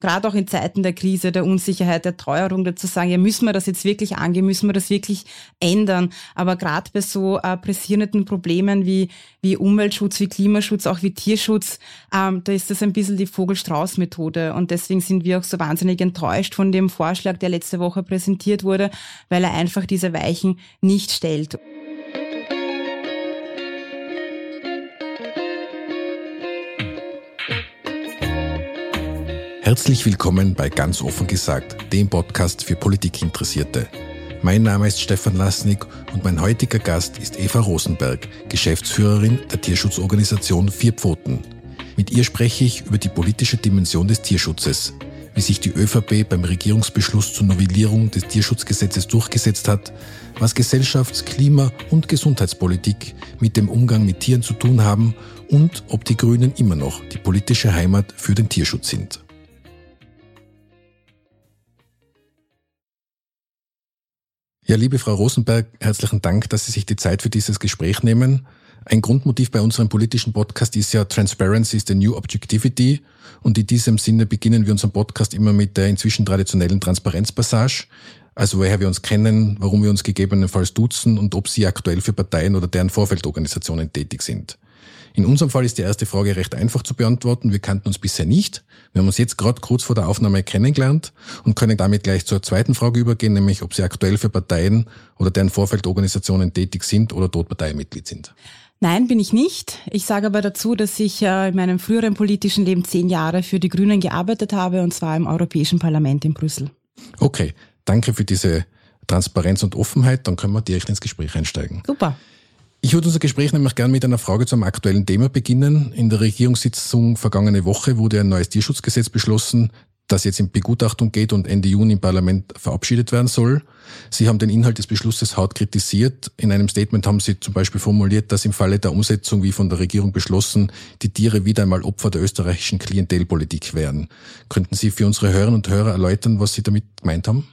gerade auch in Zeiten der Krise, der Unsicherheit, der Teuerung, dazu sagen, ja, müssen wir das jetzt wirklich angehen, müssen wir das wirklich ändern. Aber gerade bei so äh, pressierenden Problemen wie, wie Umweltschutz, wie Klimaschutz, auch wie Tierschutz, ähm, da ist das ein bisschen die Vogelstrauß-Methode. Und deswegen sind wir auch so wahnsinnig enttäuscht von dem Vorschlag, der letzte Woche präsentiert wurde, weil er einfach diese Weichen nicht stellt. Herzlich willkommen bei Ganz offen gesagt, dem Podcast für Politikinteressierte. Mein Name ist Stefan Lasnik und mein heutiger Gast ist Eva Rosenberg, Geschäftsführerin der Tierschutzorganisation Vier Pfoten. Mit ihr spreche ich über die politische Dimension des Tierschutzes, wie sich die ÖVP beim Regierungsbeschluss zur Novellierung des Tierschutzgesetzes durchgesetzt hat, was Gesellschafts-, Klima- und Gesundheitspolitik mit dem Umgang mit Tieren zu tun haben und ob die Grünen immer noch die politische Heimat für den Tierschutz sind. Ja, liebe Frau Rosenberg, herzlichen Dank, dass Sie sich die Zeit für dieses Gespräch nehmen. Ein Grundmotiv bei unserem politischen Podcast ist ja Transparency is the new objectivity. Und in diesem Sinne beginnen wir unseren Podcast immer mit der inzwischen traditionellen Transparenzpassage. Also woher wir uns kennen, warum wir uns gegebenenfalls duzen und ob Sie aktuell für Parteien oder deren Vorfeldorganisationen tätig sind. In unserem Fall ist die erste Frage recht einfach zu beantworten. Wir kannten uns bisher nicht. Wir haben uns jetzt gerade kurz vor der Aufnahme kennengelernt und können damit gleich zur zweiten Frage übergehen, nämlich ob Sie aktuell für Parteien oder deren Vorfeldorganisationen tätig sind oder dort Parteimitglied sind. Nein, bin ich nicht. Ich sage aber dazu, dass ich äh, in meinem früheren politischen Leben zehn Jahre für die Grünen gearbeitet habe, und zwar im Europäischen Parlament in Brüssel. Okay, danke für diese Transparenz und Offenheit. Dann können wir direkt ins Gespräch einsteigen. Super. Ich würde unser Gespräch nämlich gerne mit einer Frage zum aktuellen Thema beginnen. In der Regierungssitzung vergangene Woche wurde ein neues Tierschutzgesetz beschlossen, das jetzt in Begutachtung geht und Ende Juni im Parlament verabschiedet werden soll. Sie haben den Inhalt des Beschlusses hart kritisiert. In einem Statement haben Sie zum Beispiel formuliert, dass im Falle der Umsetzung, wie von der Regierung beschlossen, die Tiere wieder einmal Opfer der österreichischen Klientelpolitik wären. Könnten Sie für unsere Hörerinnen und Hörer erläutern, was Sie damit gemeint haben?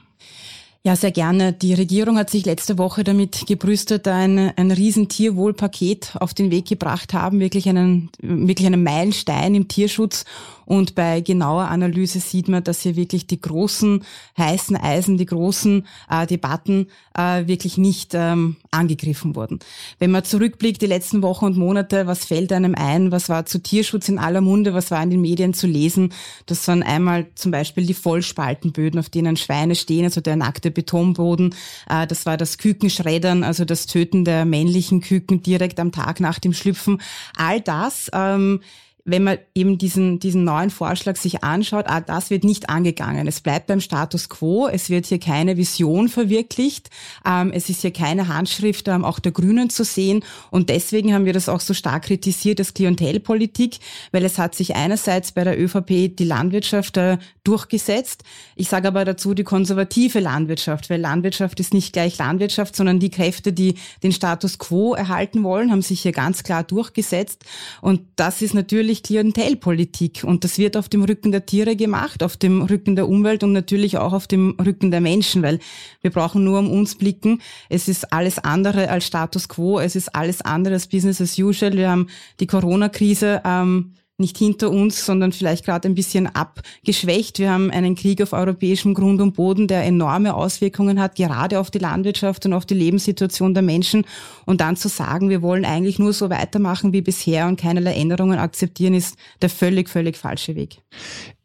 Ja, sehr gerne. Die Regierung hat sich letzte Woche damit gebrüstet, ein, ein riesen Tierwohlpaket auf den Weg gebracht haben, wirklich einen, wirklich einen Meilenstein im Tierschutz. Und bei genauer Analyse sieht man, dass hier wirklich die großen heißen Eisen, die großen äh, Debatten äh, wirklich nicht ähm, angegriffen wurden. Wenn man zurückblickt, die letzten Wochen und Monate, was fällt einem ein? Was war zu Tierschutz in aller Munde? Was war in den Medien zu lesen? Das waren einmal zum Beispiel die Vollspaltenböden, auf denen Schweine stehen, also der nackte Betonboden. Äh, das war das Kükenschreddern, also das Töten der männlichen Küken direkt am Tag nach dem Schlüpfen. All das ähm, wenn man eben diesen, diesen neuen Vorschlag sich anschaut, ah, das wird nicht angegangen. Es bleibt beim Status quo. Es wird hier keine Vision verwirklicht. Ähm, es ist hier keine Handschrift ähm, auch der Grünen zu sehen. Und deswegen haben wir das auch so stark kritisiert als Klientelpolitik, weil es hat sich einerseits bei der ÖVP die Landwirtschaft äh, durchgesetzt. Ich sage aber dazu die konservative Landwirtschaft, weil Landwirtschaft ist nicht gleich Landwirtschaft, sondern die Kräfte, die den Status quo erhalten wollen, haben sich hier ganz klar durchgesetzt. Und das ist natürlich natürlich Klientelpolitik und das wird auf dem Rücken der Tiere gemacht, auf dem Rücken der Umwelt und natürlich auch auf dem Rücken der Menschen, weil wir brauchen nur um uns blicken. Es ist alles andere als Status quo, es ist alles andere als Business as usual. Wir haben die Corona-Krise. Ähm, nicht hinter uns, sondern vielleicht gerade ein bisschen abgeschwächt. Wir haben einen Krieg auf europäischem Grund und Boden, der enorme Auswirkungen hat, gerade auf die Landwirtschaft und auf die Lebenssituation der Menschen. Und dann zu sagen, wir wollen eigentlich nur so weitermachen wie bisher und keinerlei Änderungen akzeptieren, ist der völlig, völlig falsche Weg.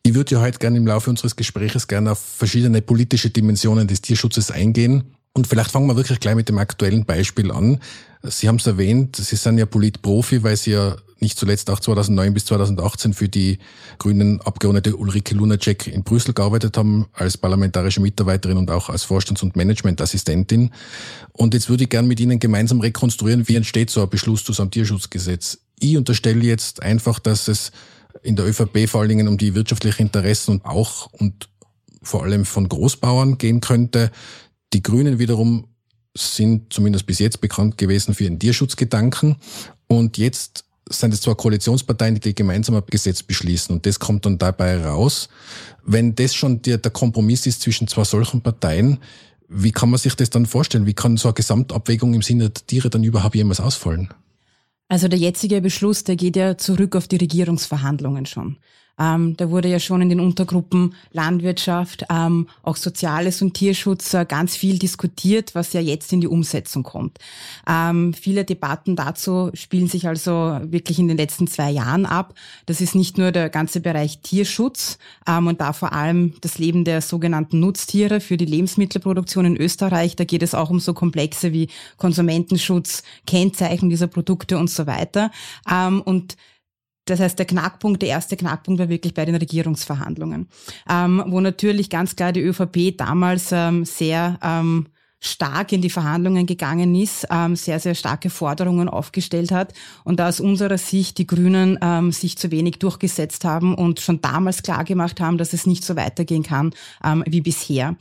Ich würde ja heute gerne im Laufe unseres Gespräches gerne auf verschiedene politische Dimensionen des Tierschutzes eingehen. Und vielleicht fangen wir wirklich gleich mit dem aktuellen Beispiel an. Sie haben es erwähnt, Sie sind ja Politprofi, weil Sie ja nicht zuletzt auch 2009 bis 2018 für die grünen Abgeordnete Ulrike Lunacek in Brüssel gearbeitet haben, als parlamentarische Mitarbeiterin und auch als Vorstands- und Managementassistentin. Und jetzt würde ich gerne mit Ihnen gemeinsam rekonstruieren, wie entsteht so ein Beschluss zu so einem Tierschutzgesetz. Ich unterstelle jetzt einfach, dass es in der ÖVP vor allen Dingen um die wirtschaftlichen Interessen und auch und vor allem von Großbauern gehen könnte. Die Grünen wiederum sind zumindest bis jetzt bekannt gewesen für ihren Tierschutzgedanken. Und jetzt sind es zwar Koalitionsparteien, die gemeinsam ein Gesetz beschließen und das kommt dann dabei raus. Wenn das schon der, der Kompromiss ist zwischen zwei solchen Parteien, wie kann man sich das dann vorstellen? Wie kann so eine Gesamtabwägung im Sinne der Tiere dann überhaupt jemals ausfallen? Also der jetzige Beschluss, der geht ja zurück auf die Regierungsverhandlungen schon. Ähm, da wurde ja schon in den Untergruppen Landwirtschaft, ähm, auch Soziales und Tierschutz äh, ganz viel diskutiert, was ja jetzt in die Umsetzung kommt. Ähm, viele Debatten dazu spielen sich also wirklich in den letzten zwei Jahren ab. Das ist nicht nur der ganze Bereich Tierschutz ähm, und da vor allem das Leben der sogenannten Nutztiere für die Lebensmittelproduktion in Österreich. Da geht es auch um so Komplexe wie Konsumentenschutz, Kennzeichen dieser Produkte und so weiter. Ähm, und das heißt, der Knackpunkt, der erste Knackpunkt war wirklich bei den Regierungsverhandlungen, ähm, wo natürlich ganz klar die ÖVP damals ähm, sehr ähm, stark in die Verhandlungen gegangen ist, ähm, sehr, sehr starke Forderungen aufgestellt hat und da aus unserer Sicht die Grünen ähm, sich zu wenig durchgesetzt haben und schon damals klar gemacht haben, dass es nicht so weitergehen kann ähm, wie bisher.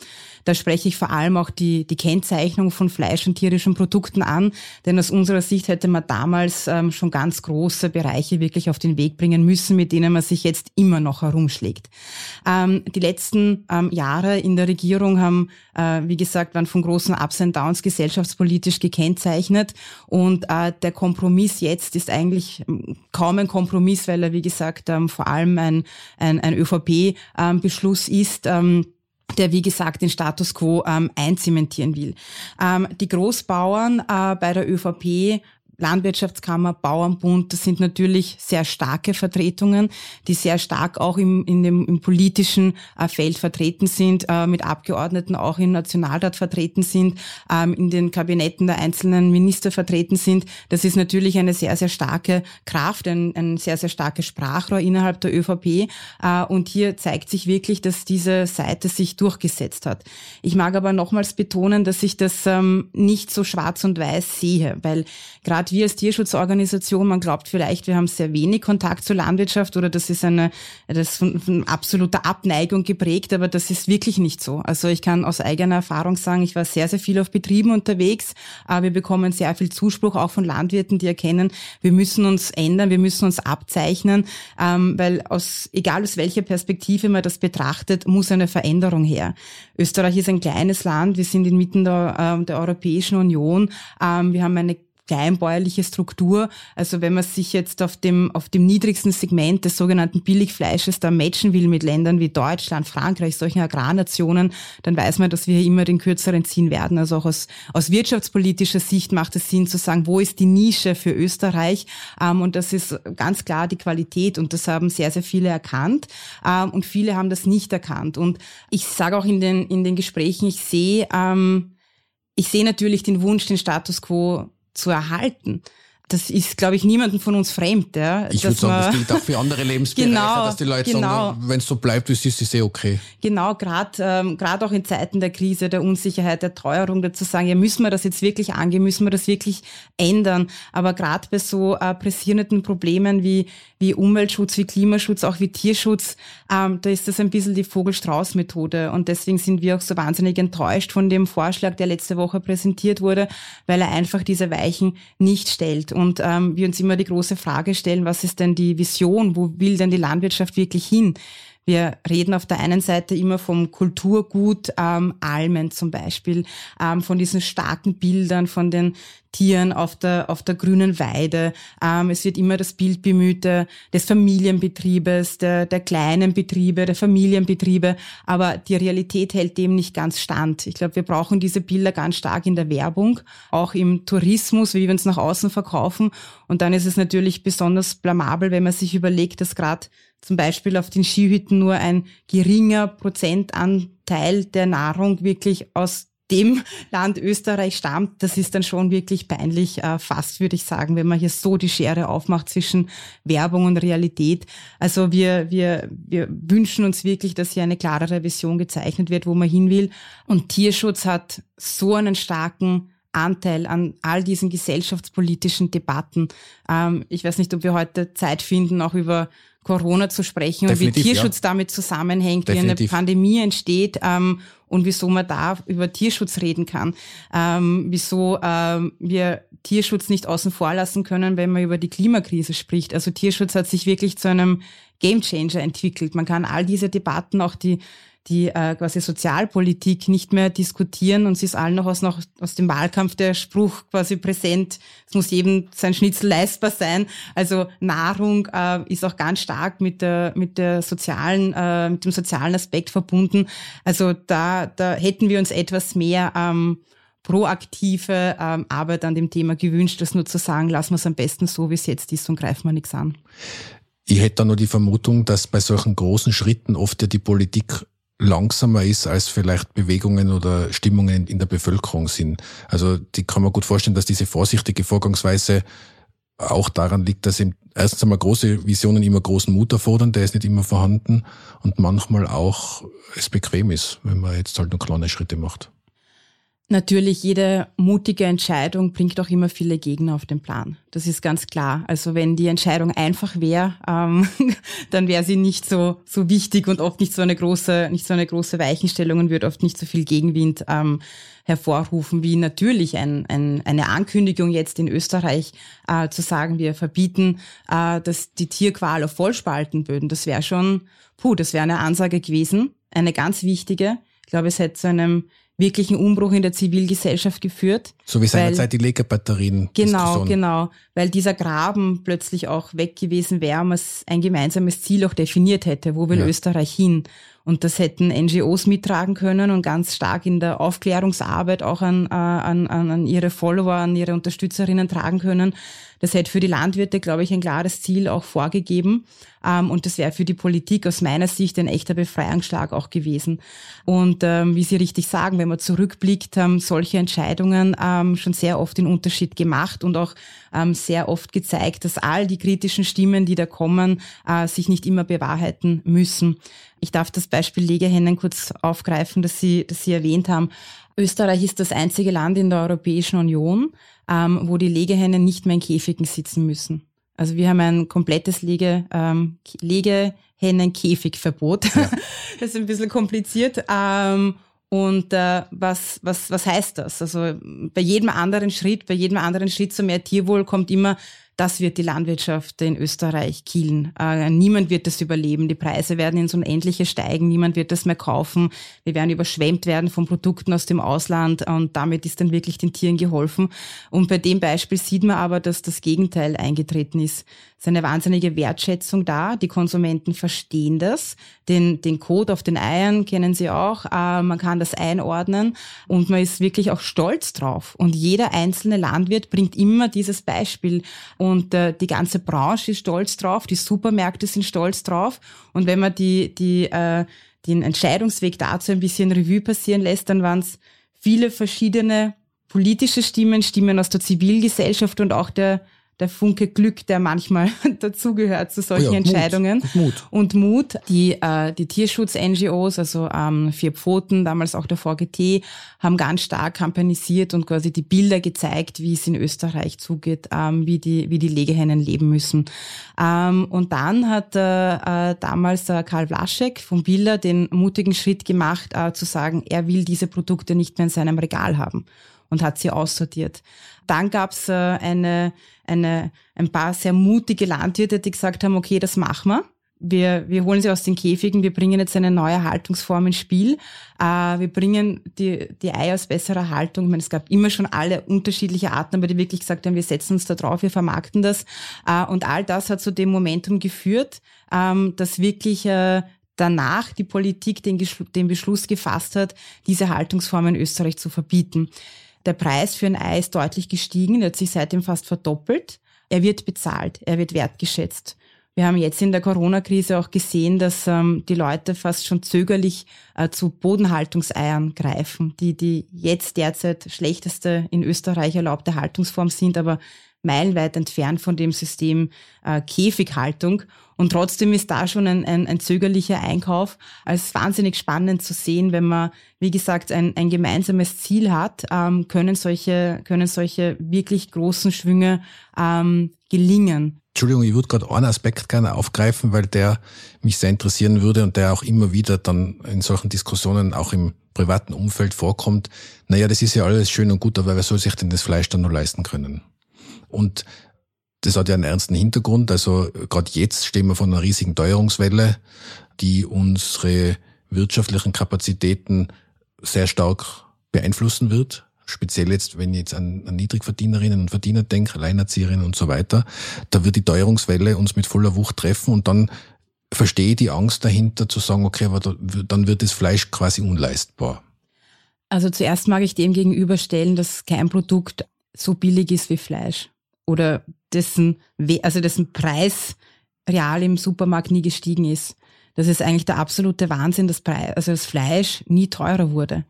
Da spreche ich vor allem auch die, die Kennzeichnung von Fleisch und tierischen Produkten an, denn aus unserer Sicht hätte man damals ähm, schon ganz große Bereiche wirklich auf den Weg bringen müssen, mit denen man sich jetzt immer noch herumschlägt. Ähm, die letzten ähm, Jahre in der Regierung haben, äh, wie gesagt, waren von großen Ups and Downs gesellschaftspolitisch gekennzeichnet und äh, der Kompromiss jetzt ist eigentlich ähm, kaum ein Kompromiss, weil er, wie gesagt, ähm, vor allem ein, ein, ein ÖVP-Beschluss ist. Ähm, der wie gesagt den Status quo ähm, einzementieren will. Ähm, die Großbauern äh, bei der ÖVP Landwirtschaftskammer, Bauernbund, das sind natürlich sehr starke Vertretungen, die sehr stark auch im, in dem, im politischen äh, Feld vertreten sind, äh, mit Abgeordneten auch im Nationalrat vertreten sind, ähm, in den Kabinetten der einzelnen Minister vertreten sind. Das ist natürlich eine sehr, sehr starke Kraft, ein, ein sehr, sehr starkes Sprachrohr innerhalb der ÖVP. Äh, und hier zeigt sich wirklich, dass diese Seite sich durchgesetzt hat. Ich mag aber nochmals betonen, dass ich das ähm, nicht so schwarz und weiß sehe, weil gerade gerade wir als Tierschutzorganisation, man glaubt vielleicht, wir haben sehr wenig Kontakt zur Landwirtschaft oder das ist eine, das von, von absoluter Abneigung geprägt, aber das ist wirklich nicht so. Also ich kann aus eigener Erfahrung sagen, ich war sehr, sehr viel auf Betrieben unterwegs. aber Wir bekommen sehr viel Zuspruch auch von Landwirten, die erkennen, wir müssen uns ändern, wir müssen uns abzeichnen, ähm, weil aus, egal aus welcher Perspektive man das betrachtet, muss eine Veränderung her. Österreich ist ein kleines Land, wir sind inmitten der, äh, der Europäischen Union, ähm, wir haben eine kleinbäuerliche Struktur. Also wenn man sich jetzt auf dem, auf dem niedrigsten Segment des sogenannten Billigfleisches da matchen will mit Ländern wie Deutschland, Frankreich, solchen Agrarnationen, dann weiß man, dass wir immer den kürzeren ziehen werden. Also auch aus, aus wirtschaftspolitischer Sicht macht es Sinn zu sagen, wo ist die Nische für Österreich? Ähm, und das ist ganz klar die Qualität und das haben sehr, sehr viele erkannt ähm, und viele haben das nicht erkannt. Und ich sage auch in den, in den Gesprächen, ich sehe, ähm, ich sehe natürlich den Wunsch, den Status quo zu erhalten. Das ist, glaube ich, niemandem von uns fremd. Ja, ich würde sagen, das gilt auch für andere Lebensbereiche, genau, dass die Leute genau. sagen, wenn es so bleibt, wie es ist, ist eh okay. Genau, gerade ähm, gerade auch in Zeiten der Krise, der Unsicherheit, der Teuerung, dazu sagen, ja, müssen wir das jetzt wirklich angehen, müssen wir das wirklich ändern. Aber gerade bei so äh, pressierenden Problemen wie, wie Umweltschutz, wie Klimaschutz, auch wie Tierschutz, ähm, da ist das ein bisschen die Vogel-Strauß-Methode. Und deswegen sind wir auch so wahnsinnig enttäuscht von dem Vorschlag, der letzte Woche präsentiert wurde, weil er einfach diese Weichen nicht stellt und ähm, wir uns immer die große Frage stellen, was ist denn die Vision, wo will denn die Landwirtschaft wirklich hin? Wir reden auf der einen Seite immer vom Kulturgut ähm, Almen zum Beispiel, ähm, von diesen starken Bildern, von den Tieren auf der, auf der grünen Weide. Ähm, es wird immer das Bild bemüht der, des Familienbetriebes, der, der kleinen Betriebe, der Familienbetriebe. Aber die Realität hält dem nicht ganz stand. Ich glaube, wir brauchen diese Bilder ganz stark in der Werbung, auch im Tourismus, wie wir uns nach außen verkaufen. Und dann ist es natürlich besonders blamabel, wenn man sich überlegt, dass gerade zum Beispiel auf den Skihütten nur ein geringer Prozentanteil der Nahrung wirklich aus dem Land Österreich stammt, das ist dann schon wirklich peinlich, äh, fast würde ich sagen, wenn man hier so die Schere aufmacht zwischen Werbung und Realität. Also wir, wir, wir wünschen uns wirklich, dass hier eine klarere Vision gezeichnet wird, wo man hin will. Und Tierschutz hat so einen starken Anteil an all diesen gesellschaftspolitischen Debatten. Ähm, ich weiß nicht, ob wir heute Zeit finden, auch über Corona zu sprechen Definitiv, und wie Tierschutz ja. damit zusammenhängt, Definitiv. wie eine Pandemie entsteht ähm, und wieso man da über Tierschutz reden kann, ähm, wieso ähm, wir Tierschutz nicht außen vor lassen können, wenn man über die Klimakrise spricht. Also Tierschutz hat sich wirklich zu einem Gamechanger entwickelt. Man kann all diese Debatten, auch die die äh, quasi Sozialpolitik nicht mehr diskutieren und sie ist allen noch aus, noch aus dem Wahlkampf der Spruch quasi präsent, es muss jedem sein Schnitzel leistbar sein. Also Nahrung äh, ist auch ganz stark mit der, mit der sozialen, äh, mit dem sozialen Aspekt verbunden. Also da, da hätten wir uns etwas mehr ähm, proaktive ähm, Arbeit an dem Thema gewünscht, das nur zu sagen, lassen wir es am besten so, wie es jetzt ist und greifen wir nichts an. Ich hätte da nur die Vermutung, dass bei solchen großen Schritten oft ja die Politik langsamer ist, als vielleicht Bewegungen oder Stimmungen in der Bevölkerung sind. Also die kann man gut vorstellen, dass diese vorsichtige Vorgangsweise auch daran liegt, dass eben erstens einmal große Visionen immer großen Mut erfordern, der ist nicht immer vorhanden und manchmal auch es bequem ist, wenn man jetzt halt nur kleine Schritte macht. Natürlich, jede mutige Entscheidung bringt auch immer viele Gegner auf den Plan. Das ist ganz klar. Also wenn die Entscheidung einfach wäre, ähm, dann wäre sie nicht so so wichtig und oft nicht so eine große, nicht so eine große Weichenstellung und würde oft nicht so viel Gegenwind ähm, hervorrufen, wie natürlich ein, ein, eine Ankündigung jetzt in Österreich äh, zu sagen, wir verbieten, äh, dass die Tierqual auf Vollspaltenböden. Das wäre schon, puh, das wäre eine Ansage gewesen, eine ganz wichtige. Ich glaube, es hätte zu einem wirklichen Umbruch in der Zivilgesellschaft geführt. So wie seinerzeit die Legebatterien. Genau, genau. Weil dieser Graben plötzlich auch weg gewesen wäre, man ein gemeinsames Ziel auch definiert hätte. Wo will ja. Österreich hin? Und das hätten NGOs mittragen können und ganz stark in der Aufklärungsarbeit auch an, äh, an, an ihre Follower, an ihre Unterstützerinnen tragen können. Das hätte für die Landwirte, glaube ich, ein klares Ziel auch vorgegeben. Ähm, und das wäre für die Politik aus meiner Sicht ein echter Befreiungsschlag auch gewesen. Und ähm, wie Sie richtig sagen, wenn man zurückblickt, haben solche Entscheidungen ähm, schon sehr oft den Unterschied gemacht und auch sehr oft gezeigt, dass all die kritischen Stimmen, die da kommen, äh, sich nicht immer bewahrheiten müssen. Ich darf das Beispiel Legehennen kurz aufgreifen, das Sie, das Sie erwähnt haben. Österreich ist das einzige Land in der Europäischen Union, ähm, wo die Legehennen nicht mehr in Käfigen sitzen müssen. Also wir haben ein komplettes Lege, ähm, Legehennen-Käfigverbot. Ja. das ist ein bisschen kompliziert. Ähm, und äh, was, was, was heißt das? Also bei jedem anderen Schritt, bei jedem anderen Schritt zu mehr Tierwohl kommt immer das wird die Landwirtschaft in Österreich kielen. Äh, niemand wird das überleben. Die Preise werden ins Unendliche steigen. Niemand wird das mehr kaufen. Wir werden überschwemmt werden von Produkten aus dem Ausland und damit ist dann wirklich den Tieren geholfen. Und bei dem Beispiel sieht man aber, dass das Gegenteil eingetreten ist. Es ist eine wahnsinnige Wertschätzung da. Die Konsumenten verstehen das. Den, den Code auf den Eiern kennen sie auch. Äh, man kann das einordnen und man ist wirklich auch stolz drauf. Und jeder einzelne Landwirt bringt immer dieses Beispiel. Und äh, die ganze Branche ist stolz drauf. Die Supermärkte sind stolz drauf. Und wenn man die, die, äh, den Entscheidungsweg dazu ein bisschen Revue passieren lässt, dann waren es viele verschiedene politische Stimmen, Stimmen aus der Zivilgesellschaft und auch der der Funke Glück, der manchmal dazugehört zu solchen oh ja, Entscheidungen. Mut. Mut. Und Mut. Die, äh, die Tierschutz-NGOs, also ähm, Vier Pfoten, damals auch der VGT, haben ganz stark kampanisiert und quasi die Bilder gezeigt, wie es in Österreich zugeht, ähm, wie, die, wie die Legehennen leben müssen. Ähm, und dann hat äh, äh, damals äh, Karl Vlaschek vom Bilder den mutigen Schritt gemacht, äh, zu sagen, er will diese Produkte nicht mehr in seinem Regal haben und hat sie aussortiert. Dann gab's äh, eine, eine, ein paar sehr mutige Landwirte, die gesagt haben, okay, das machen wir. Wir, wir holen sie aus den Käfigen, wir bringen jetzt eine neue Haltungsform ins Spiel. Äh, wir bringen die, die Eier aus besserer Haltung. Ich meine, es gab immer schon alle unterschiedliche Arten, aber die wirklich gesagt haben, wir setzen uns da drauf, wir vermarkten das. Äh, und all das hat zu dem Momentum geführt, ähm, dass wirklich äh, danach die Politik den, den Beschluss gefasst hat, diese Haltungsform in Österreich zu verbieten. Der Preis für ein Ei ist deutlich gestiegen, er hat sich seitdem fast verdoppelt. Er wird bezahlt, er wird wertgeschätzt. Wir haben jetzt in der Corona-Krise auch gesehen, dass ähm, die Leute fast schon zögerlich äh, zu Bodenhaltungseiern greifen, die die jetzt derzeit schlechteste in Österreich erlaubte Haltungsform sind, aber meilenweit entfernt von dem System äh, Käfighaltung. Und trotzdem ist da schon ein, ein, ein zögerlicher Einkauf als wahnsinnig spannend zu sehen, wenn man, wie gesagt, ein, ein gemeinsames Ziel hat, ähm, können solche, können solche wirklich großen Schwünge ähm, gelingen. Entschuldigung, ich würde gerade einen Aspekt gerne aufgreifen, weil der mich sehr interessieren würde und der auch immer wieder dann in solchen Diskussionen auch im privaten Umfeld vorkommt. Naja, das ist ja alles schön und gut, aber wer soll sich denn das Fleisch dann noch leisten können? Und das hat ja einen ernsten Hintergrund. Also gerade jetzt stehen wir vor einer riesigen Teuerungswelle, die unsere wirtschaftlichen Kapazitäten sehr stark beeinflussen wird. Speziell jetzt, wenn ich jetzt an, an Niedrigverdienerinnen und Verdiener denke, Alleinerzieherinnen und so weiter, da wird die Teuerungswelle uns mit voller Wucht treffen und dann verstehe ich die Angst dahinter zu sagen, okay, aber da, dann wird das Fleisch quasi unleistbar. Also zuerst mag ich dem gegenüberstellen, dass kein Produkt so billig ist wie Fleisch oder dessen, also dessen Preis real im Supermarkt nie gestiegen ist. Das ist eigentlich der absolute Wahnsinn, dass Preis, also das Fleisch nie teurer wurde.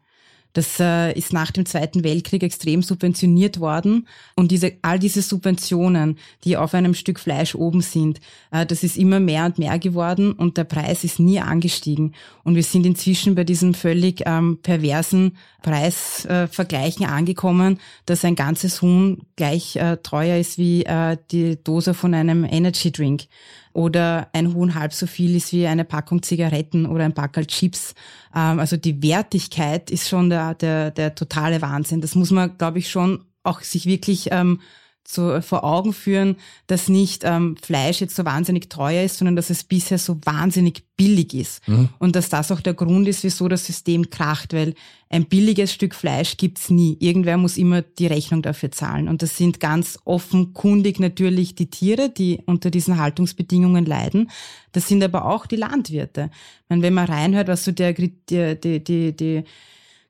Das äh, ist nach dem Zweiten Weltkrieg extrem subventioniert worden. Und diese, all diese Subventionen, die auf einem Stück Fleisch oben sind, äh, das ist immer mehr und mehr geworden und der Preis ist nie angestiegen. Und wir sind inzwischen bei diesem völlig ähm, perversen Preisvergleichen äh, angekommen, dass ein ganzes Huhn gleich äh, teuer ist wie äh, die Dose von einem Energy Drink oder ein Huhn halb so viel ist wie eine Packung Zigaretten oder ein Packerl Chips. Ähm, also die Wertigkeit ist schon der, der, der totale Wahnsinn. Das muss man, glaube ich, schon auch sich wirklich ähm, so äh, vor Augen führen, dass nicht ähm, Fleisch jetzt so wahnsinnig teuer ist, sondern dass es bisher so wahnsinnig billig ist. Mhm. Und dass das auch der Grund ist, wieso das System kracht, weil ein billiges Stück Fleisch gibt's nie. Irgendwer muss immer die Rechnung dafür zahlen. Und das sind ganz offenkundig natürlich die Tiere, die unter diesen Haltungsbedingungen leiden. Das sind aber auch die Landwirte. Ich meine, wenn man reinhört, was so der, die, die, die, die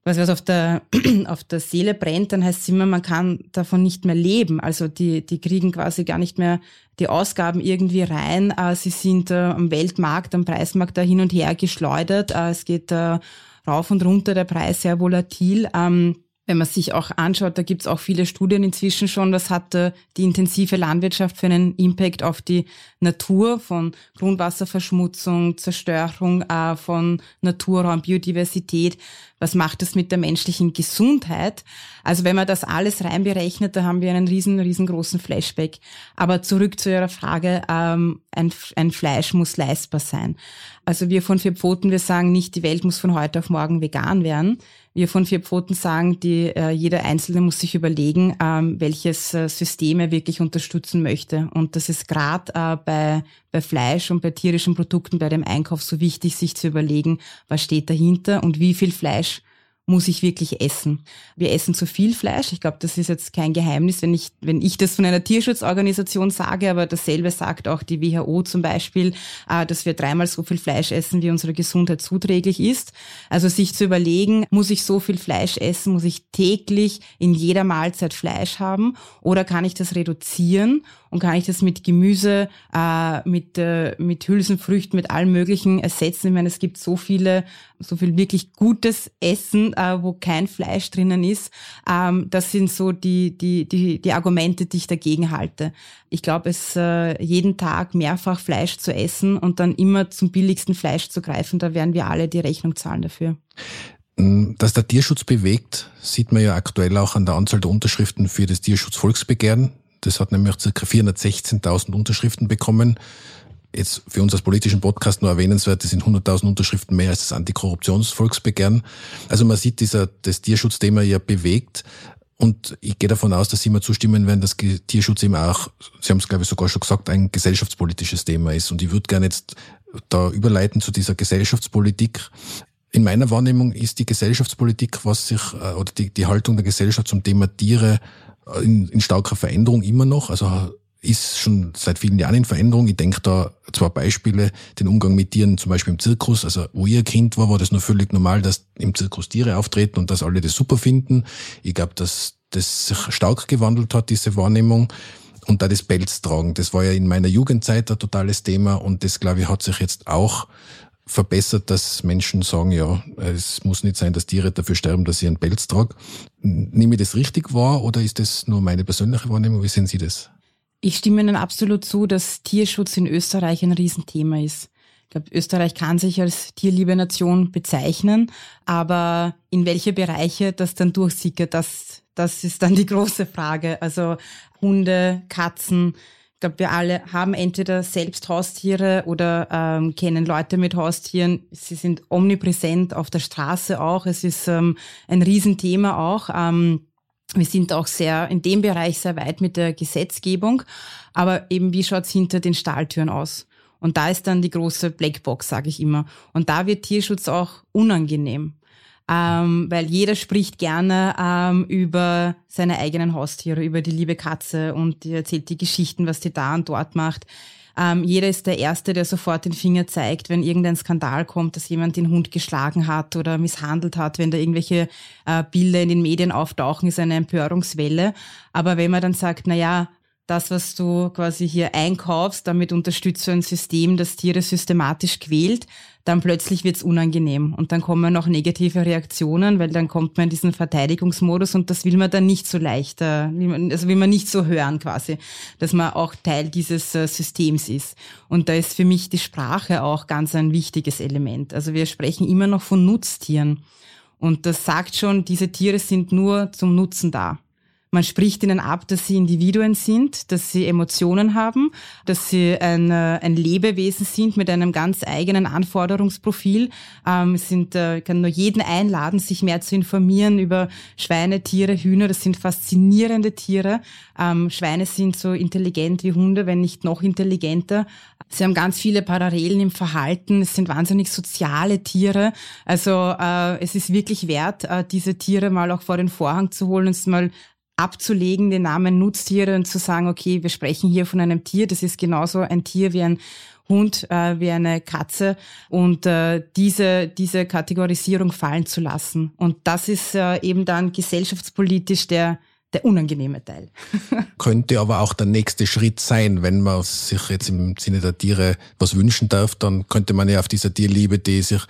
was, was auf der, auf der Seele brennt, dann heißt es immer, man kann davon nicht mehr leben. Also die, die kriegen quasi gar nicht mehr die Ausgaben irgendwie rein. Äh, sie sind äh, am Weltmarkt, am Preismarkt da hin und her geschleudert. Äh, es geht rauf und runter, der Preis sehr volatil. Ähm, wenn man sich auch anschaut, da gibt es auch viele Studien inzwischen schon, was hat die intensive Landwirtschaft für einen Impact auf die Natur von Grundwasserverschmutzung, Zerstörung von Naturraum, Biodiversität was macht das mit der menschlichen Gesundheit. Also wenn man das alles reinberechnet, da haben wir einen riesen, riesengroßen Flashback. Aber zurück zu Ihrer Frage, ähm, ein, ein Fleisch muss leistbar sein. Also wir von Vier Pfoten, wir sagen nicht, die Welt muss von heute auf morgen vegan werden. Wir von Vier Pfoten sagen, die, äh, jeder Einzelne muss sich überlegen, ähm, welches äh, System er wirklich unterstützen möchte. Und das ist gerade äh, bei, bei Fleisch und bei tierischen Produkten bei dem Einkauf so wichtig, sich zu überlegen, was steht dahinter und wie viel Fleisch muss ich wirklich essen. Wir essen zu viel Fleisch. Ich glaube, das ist jetzt kein Geheimnis, wenn ich, wenn ich das von einer Tierschutzorganisation sage, aber dasselbe sagt auch die WHO zum Beispiel, äh, dass wir dreimal so viel Fleisch essen, wie unsere Gesundheit zuträglich ist. Also sich zu überlegen, muss ich so viel Fleisch essen, muss ich täglich in jeder Mahlzeit Fleisch haben oder kann ich das reduzieren und kann ich das mit Gemüse, äh, mit, äh, mit Hülsenfrüchten, mit allem Möglichen ersetzen. Ich meine, es gibt so viele, so viel wirklich gutes Essen, äh, wo kein Fleisch drinnen ist. Ähm, das sind so die, die, die, die Argumente, die ich dagegen halte. Ich glaube, es äh, jeden Tag mehrfach Fleisch zu essen und dann immer zum billigsten Fleisch zu greifen, da werden wir alle die Rechnung zahlen dafür. Dass der Tierschutz bewegt, sieht man ja aktuell auch an der Anzahl der Unterschriften für das Tierschutzvolksbegehren. Das hat nämlich ca. 416.000 Unterschriften bekommen. Jetzt für uns als politischen Podcast nur erwähnenswert, das sind 100.000 Unterschriften mehr als das Antikorruptionsvolksbegehren. Also man sieht, dieser, das Tierschutzthema ja bewegt. Und ich gehe davon aus, dass Sie mir zustimmen werden, dass Tierschutz eben auch, Sie haben es glaube ich sogar schon gesagt, ein gesellschaftspolitisches Thema ist. Und ich würde gerne jetzt da überleiten zu dieser Gesellschaftspolitik. In meiner Wahrnehmung ist die Gesellschaftspolitik, was sich, äh, oder die, die Haltung der Gesellschaft zum Thema Tiere in, in starker Veränderung immer noch. Also ist schon seit vielen Jahren in Veränderung. Ich denke da zwei Beispiele, den Umgang mit Tieren, zum Beispiel im Zirkus. Also wo ihr Kind war, war das nur völlig normal, dass im Zirkus Tiere auftreten und dass alle das super finden. Ich glaube, dass das sich stark gewandelt hat, diese Wahrnehmung. Und da das Pelz tragen, das war ja in meiner Jugendzeit ein totales Thema und das, glaube ich, hat sich jetzt auch verbessert, dass Menschen sagen, ja, es muss nicht sein, dass Tiere dafür sterben, dass sie einen Pelz tragen. Nehme ich das richtig wahr oder ist das nur meine persönliche Wahrnehmung? Wie sehen Sie das? Ich stimme Ihnen absolut zu, dass Tierschutz in Österreich ein Riesenthema ist. Ich glaube, Österreich kann sich als tierliebe Nation bezeichnen, aber in welche Bereiche das dann durchsickert, das, das ist dann die große Frage. Also Hunde, Katzen, ich glaube, wir alle haben entweder selbst Haustiere oder ähm, kennen Leute mit Haustieren. Sie sind omnipräsent auf der Straße auch. Es ist ähm, ein Riesenthema auch. Ähm, wir sind auch sehr in dem Bereich sehr weit mit der Gesetzgebung. Aber eben, wie schaut's hinter den Stahltüren aus? Und da ist dann die große Blackbox, sage ich immer. Und da wird Tierschutz auch unangenehm ähm, weil jeder spricht gerne ähm, über seine eigenen Haustiere, über die liebe Katze und die erzählt die Geschichten, was die da und dort macht. Ähm, jeder ist der Erste, der sofort den Finger zeigt, wenn irgendein Skandal kommt, dass jemand den Hund geschlagen hat oder misshandelt hat. Wenn da irgendwelche äh, Bilder in den Medien auftauchen, ist eine Empörungswelle. Aber wenn man dann sagt, na ja, das, was du quasi hier einkaufst, damit unterstützt du ein System, das Tiere systematisch quält, dann plötzlich wird's unangenehm und dann kommen noch negative Reaktionen, weil dann kommt man in diesen Verteidigungsmodus und das will man dann nicht so leicht, äh, also will man nicht so hören quasi, dass man auch Teil dieses äh, Systems ist. Und da ist für mich die Sprache auch ganz ein wichtiges Element. Also wir sprechen immer noch von Nutztieren und das sagt schon, diese Tiere sind nur zum Nutzen da. Man spricht ihnen ab, dass sie Individuen sind, dass sie Emotionen haben, dass sie ein, äh, ein Lebewesen sind mit einem ganz eigenen Anforderungsprofil. Ähm, sind, äh, kann nur jeden einladen, sich mehr zu informieren über Schweine, Tiere, Hühner. Das sind faszinierende Tiere. Ähm, Schweine sind so intelligent wie Hunde, wenn nicht noch intelligenter. Sie haben ganz viele Parallelen im Verhalten. Es sind wahnsinnig soziale Tiere. Also äh, es ist wirklich wert, äh, diese Tiere mal auch vor den Vorhang zu holen und mal abzulegen, den Namen Nutztiere und zu sagen, okay, wir sprechen hier von einem Tier, das ist genauso ein Tier wie ein Hund, äh, wie eine Katze und äh, diese, diese Kategorisierung fallen zu lassen. Und das ist äh, eben dann gesellschaftspolitisch der der unangenehme Teil. Könnte aber auch der nächste Schritt sein, wenn man sich jetzt im Sinne der Tiere was wünschen darf, dann könnte man ja auf dieser Tierliebe, die sich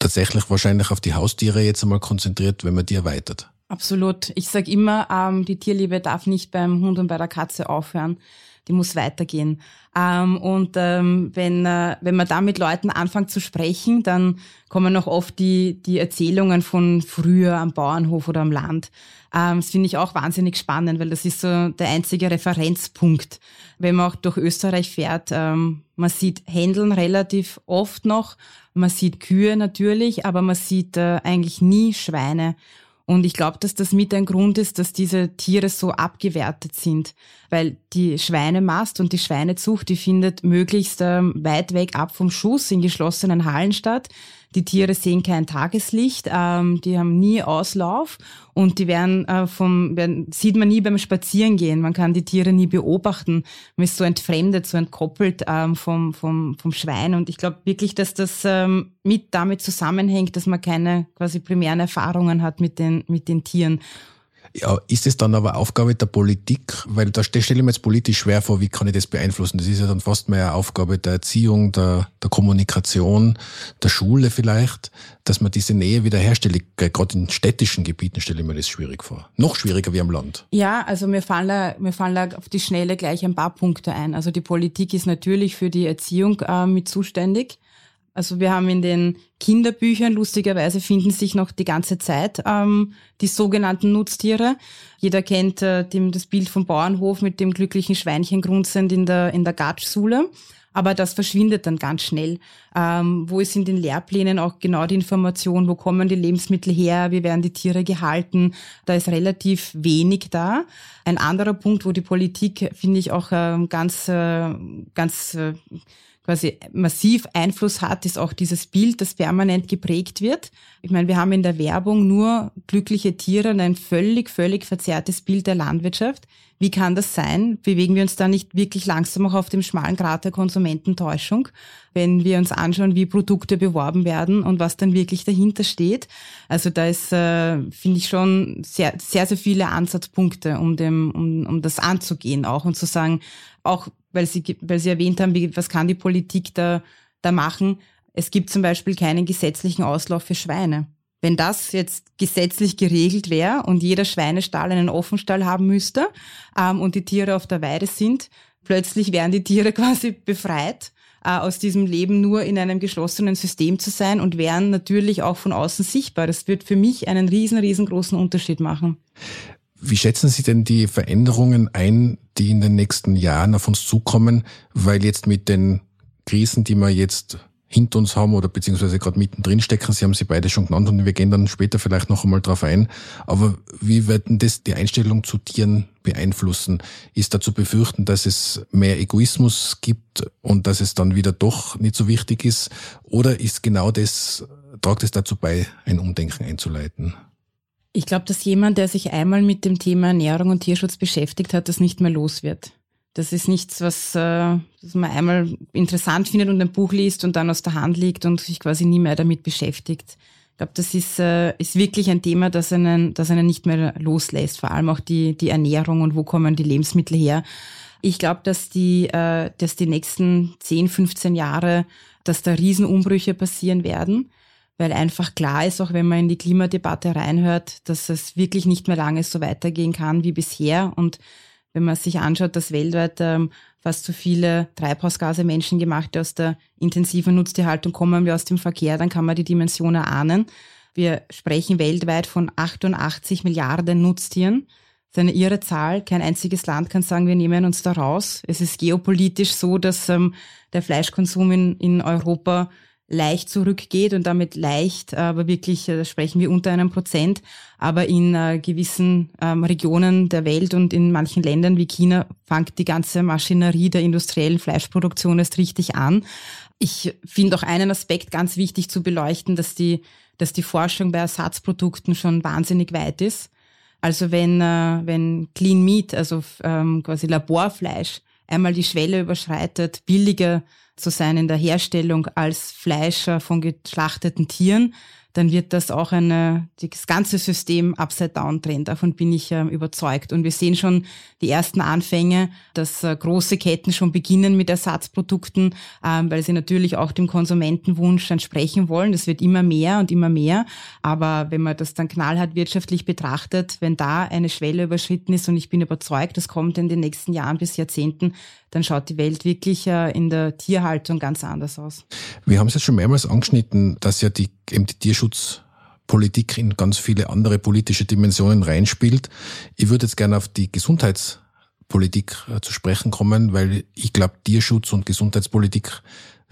tatsächlich wahrscheinlich auf die Haustiere jetzt einmal konzentriert, wenn man die erweitert. Absolut. Ich sage immer, ähm, die Tierliebe darf nicht beim Hund und bei der Katze aufhören. Die muss weitergehen. Ähm, und ähm, wenn, äh, wenn man da mit Leuten anfängt zu sprechen, dann kommen auch oft die, die Erzählungen von früher am Bauernhof oder am Land. Ähm, das finde ich auch wahnsinnig spannend, weil das ist so der einzige Referenzpunkt. Wenn man auch durch Österreich fährt, ähm, man sieht Händeln relativ oft noch, man sieht Kühe natürlich, aber man sieht äh, eigentlich nie Schweine. Und ich glaube, dass das mit ein Grund ist, dass diese Tiere so abgewertet sind, weil die Schweinemast und die Schweinezucht, die findet möglichst ähm, weit weg ab vom Schuss in geschlossenen Hallen statt. Die Tiere sehen kein Tageslicht, ähm, die haben nie Auslauf und die werden äh, vom werden, sieht man nie beim Spazierengehen. Man kann die Tiere nie beobachten. Man ist so entfremdet, so entkoppelt ähm, vom, vom, vom Schwein. Und ich glaube wirklich, dass das ähm, mit damit zusammenhängt, dass man keine quasi primären Erfahrungen hat mit den, mit den Tieren. Ja, ist es dann aber Aufgabe der Politik? Weil da stelle ich mir jetzt politisch schwer vor, wie kann ich das beeinflussen? Das ist ja dann fast mehr Aufgabe der Erziehung, der, der Kommunikation, der Schule vielleicht, dass man diese Nähe wiederherstellt. Gerade in städtischen Gebieten stelle ich mir das schwierig vor. Noch schwieriger wie am Land. Ja, also mir fallen da, mir fallen da auf die Schnelle gleich ein paar Punkte ein. Also die Politik ist natürlich für die Erziehung äh, mit zuständig. Also wir haben in den Kinderbüchern, lustigerweise finden sich noch die ganze Zeit ähm, die sogenannten Nutztiere. Jeder kennt äh, dem, das Bild vom Bauernhof mit dem glücklichen Schweinchen grunzend in der, in der Gatschsule. Aber das verschwindet dann ganz schnell. Ähm, wo ist in den Lehrplänen auch genau die Information, wo kommen die Lebensmittel her, wie werden die Tiere gehalten? Da ist relativ wenig da. Ein anderer Punkt, wo die Politik, finde ich, auch äh, ganz, äh, ganz äh, quasi massiv Einfluss hat, ist auch dieses Bild, das permanent geprägt wird. Ich meine, wir haben in der Werbung nur glückliche Tiere und ein völlig, völlig verzerrtes Bild der Landwirtschaft. Wie kann das sein? Bewegen wir uns da nicht wirklich langsam auch auf dem schmalen Grad der Konsumententäuschung, wenn wir uns anschauen, wie Produkte beworben werden und was dann wirklich dahinter steht? Also da ist, äh, finde ich schon sehr, sehr, sehr viele Ansatzpunkte, um dem, um, um das anzugehen auch und zu sagen, auch weil Sie, weil Sie erwähnt haben, wie, was kann die Politik da, da machen? Es gibt zum Beispiel keinen gesetzlichen Auslauf für Schweine. Wenn das jetzt gesetzlich geregelt wäre und jeder Schweinestall einen Offenstall haben müsste ähm, und die Tiere auf der Weide sind, plötzlich wären die Tiere quasi befreit äh, aus diesem Leben nur in einem geschlossenen System zu sein und wären natürlich auch von außen sichtbar. Das wird für mich einen riesen, riesengroßen Unterschied machen. Wie schätzen Sie denn die Veränderungen ein, die in den nächsten Jahren auf uns zukommen? Weil jetzt mit den Krisen, die wir jetzt hinter uns haben oder beziehungsweise gerade mittendrin stecken. Sie haben sie beide schon genannt und wir gehen dann später vielleicht noch einmal drauf ein. Aber wie werden das die Einstellung zu Tieren beeinflussen? Ist da zu befürchten, dass es mehr Egoismus gibt und dass es dann wieder doch nicht so wichtig ist? Oder ist genau das, tragt es dazu bei, ein Umdenken einzuleiten? Ich glaube, dass jemand, der sich einmal mit dem Thema Ernährung und Tierschutz beschäftigt hat, das nicht mehr los wird. Das ist nichts, was, äh, was man einmal interessant findet und ein Buch liest und dann aus der Hand liegt und sich quasi nie mehr damit beschäftigt. Ich glaube, das ist, äh, ist wirklich ein Thema, das einen, das einen nicht mehr loslässt. Vor allem auch die, die Ernährung und wo kommen die Lebensmittel her. Ich glaube, dass die, äh, dass die nächsten 10, 15 Jahre, dass da Riesenumbrüche passieren werden, weil einfach klar ist, auch wenn man in die Klimadebatte reinhört, dass es wirklich nicht mehr lange so weitergehen kann wie bisher und wenn man sich anschaut, dass weltweit ähm, fast so viele Treibhausgase menschengemacht aus der intensiven Nutztierhaltung kommen wie aus dem Verkehr, dann kann man die Dimension erahnen. Wir sprechen weltweit von 88 Milliarden Nutztieren. Das ist eine irre Zahl. Kein einziges Land kann sagen, wir nehmen uns da raus. Es ist geopolitisch so, dass ähm, der Fleischkonsum in, in Europa leicht zurückgeht und damit leicht, aber wirklich, äh, da sprechen wir unter einem Prozent, aber in äh, gewissen ähm, Regionen der Welt und in manchen Ländern wie China fängt die ganze Maschinerie der industriellen Fleischproduktion erst richtig an. Ich finde auch einen Aspekt ganz wichtig zu beleuchten, dass die, dass die Forschung bei Ersatzprodukten schon wahnsinnig weit ist. Also wenn, äh, wenn Clean Meat, also ähm, quasi Laborfleisch, einmal die Schwelle überschreitet, billiger zu sein in der Herstellung als Fleisch von geschlachteten Tieren, dann wird das auch eine, das ganze System upside down drehen. Davon bin ich überzeugt. Und wir sehen schon die ersten Anfänge, dass äh, große Ketten schon beginnen mit Ersatzprodukten, ähm, weil sie natürlich auch dem Konsumentenwunsch entsprechen wollen. Das wird immer mehr und immer mehr. Aber wenn man das dann knallhart wirtschaftlich betrachtet, wenn da eine Schwelle überschritten ist und ich bin überzeugt, das kommt in den nächsten Jahren bis Jahrzehnten, dann schaut die Welt wirklich äh, in der Tierhaltung ganz anders aus. Wir haben es jetzt schon mehrmals angeschnitten, dass ja die, eben die Tierschutzpolitik in ganz viele andere politische Dimensionen reinspielt. Ich würde jetzt gerne auf die Gesundheitspolitik äh, zu sprechen kommen, weil ich glaube, Tierschutz und Gesundheitspolitik,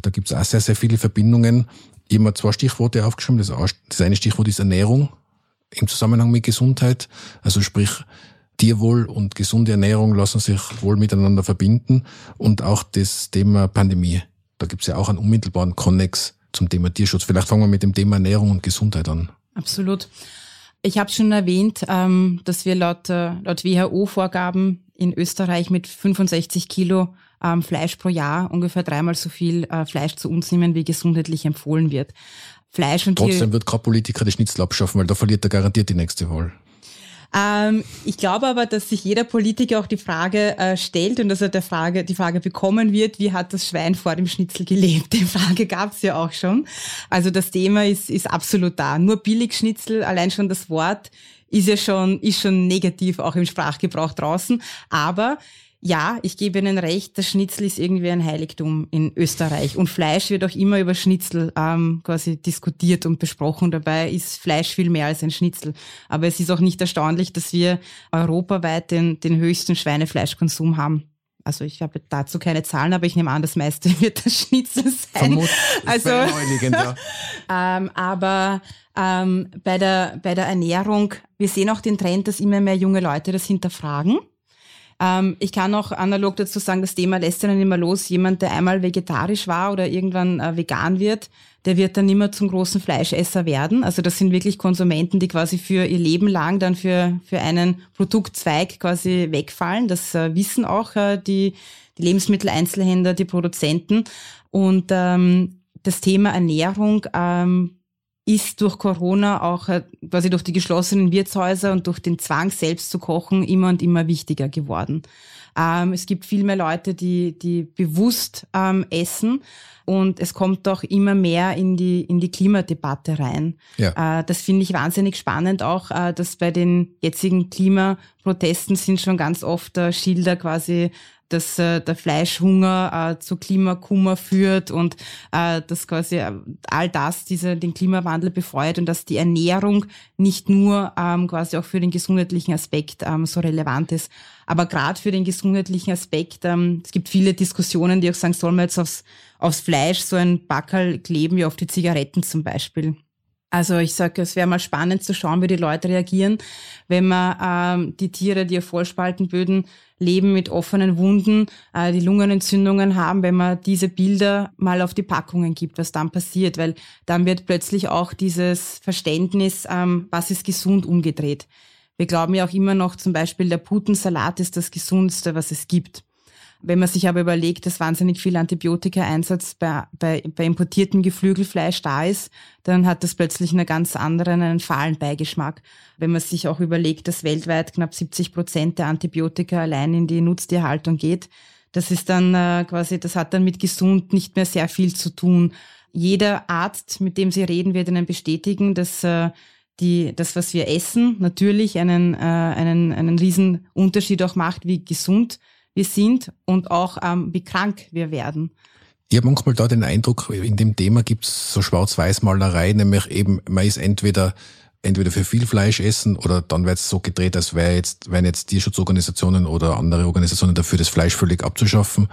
da gibt es auch sehr, sehr viele Verbindungen. Ich habe mir zwei Stichworte aufgeschrieben. Das eine Stichwort ist Ernährung im Zusammenhang mit Gesundheit. Also sprich, Tierwohl und gesunde Ernährung lassen sich wohl miteinander verbinden und auch das Thema Pandemie. Da gibt es ja auch einen unmittelbaren Konnex zum Thema Tierschutz. Vielleicht fangen wir mit dem Thema Ernährung und Gesundheit an. Absolut. Ich habe schon erwähnt, ähm, dass wir laut, äh, laut WHO-Vorgaben in Österreich mit 65 Kilo ähm, Fleisch pro Jahr ungefähr dreimal so viel äh, Fleisch zu uns nehmen, wie gesundheitlich empfohlen wird. Fleisch und Trotzdem Tier wird kein Politiker die Schnitzel abschaffen, weil da verliert er garantiert die nächste Wahl. Ähm, ich glaube aber, dass sich jeder Politiker auch die Frage äh, stellt und dass er der Frage, die Frage bekommen wird, wie hat das Schwein vor dem Schnitzel gelebt? Die Frage gab es ja auch schon. Also das Thema ist, ist absolut da. Nur Billigschnitzel, allein schon das Wort ist ja schon, ist schon negativ auch im Sprachgebrauch draußen. Aber ja, ich gebe Ihnen recht, das Schnitzel ist irgendwie ein Heiligtum in Österreich. Und Fleisch wird auch immer über Schnitzel ähm, quasi diskutiert und besprochen. Dabei ist Fleisch viel mehr als ein Schnitzel. Aber es ist auch nicht erstaunlich, dass wir europaweit den, den höchsten Schweinefleischkonsum haben. Also ich habe dazu keine Zahlen, aber ich nehme an, das meiste wird das Schnitzel sein. Vermut, also, ja. ähm, aber ähm, bei, der, bei der Ernährung, wir sehen auch den Trend, dass immer mehr junge Leute das hinterfragen ähm, ich kann auch analog dazu sagen, das Thema lässt ja dann immer los. Jemand, der einmal vegetarisch war oder irgendwann äh, vegan wird, der wird dann immer zum großen Fleischesser werden. Also das sind wirklich Konsumenten, die quasi für ihr Leben lang dann für, für einen Produktzweig quasi wegfallen. Das äh, wissen auch äh, die, die Lebensmitteleinzelhändler, die Produzenten. Und ähm, das Thema Ernährung ähm, ist durch Corona auch äh, quasi durch die geschlossenen Wirtshäuser und durch den Zwang selbst zu kochen immer und immer wichtiger geworden. Ähm, es gibt viel mehr Leute, die, die bewusst ähm, essen und es kommt auch immer mehr in die, in die Klimadebatte rein. Ja. Äh, das finde ich wahnsinnig spannend auch, äh, dass bei den jetzigen Klimaprotesten sind schon ganz oft äh, Schilder quasi dass äh, der Fleischhunger äh, zu Klimakummer führt und äh, dass quasi äh, all das diese, den Klimawandel befeuert und dass die Ernährung nicht nur ähm, quasi auch für den gesundheitlichen Aspekt ähm, so relevant ist, aber gerade für den gesundheitlichen Aspekt, ähm, es gibt viele Diskussionen, die auch sagen, soll man jetzt aufs, aufs Fleisch so ein Backerl kleben wie auf die Zigaretten zum Beispiel. Also ich sage, es wäre mal spannend zu schauen, wie die Leute reagieren, wenn man ähm, die Tiere, die auf Vollspaltenböden leben mit offenen Wunden, äh, die Lungenentzündungen haben, wenn man diese Bilder mal auf die Packungen gibt, was dann passiert, weil dann wird plötzlich auch dieses Verständnis, ähm, was ist gesund, umgedreht. Wir glauben ja auch immer noch zum Beispiel, der Putensalat ist das Gesundeste, was es gibt. Wenn man sich aber überlegt, dass wahnsinnig viel Antibiotika-Einsatz bei, bei, bei importiertem Geflügelfleisch da ist, dann hat das plötzlich einen ganz anderen, einen fahlen Beigeschmack. Wenn man sich auch überlegt, dass weltweit knapp 70 Prozent der Antibiotika allein in die Nutztierhaltung geht, das ist dann äh, quasi, das hat dann mit gesund nicht mehr sehr viel zu tun. Jeder Arzt, mit dem Sie reden, wird Ihnen bestätigen, dass äh, die, das, was wir essen, natürlich einen, äh, einen, einen riesen Unterschied auch macht, wie gesund wir sind und auch ähm, wie krank wir werden. Ich habe manchmal da den Eindruck, in dem Thema gibt es so Schwarz-Weiß-Malerei, nämlich eben, man ist entweder entweder für viel Fleisch essen oder dann wird es so gedreht, als wäre jetzt, wären jetzt Tierschutzorganisationen oder andere Organisationen dafür, das Fleisch völlig abzuschaffen.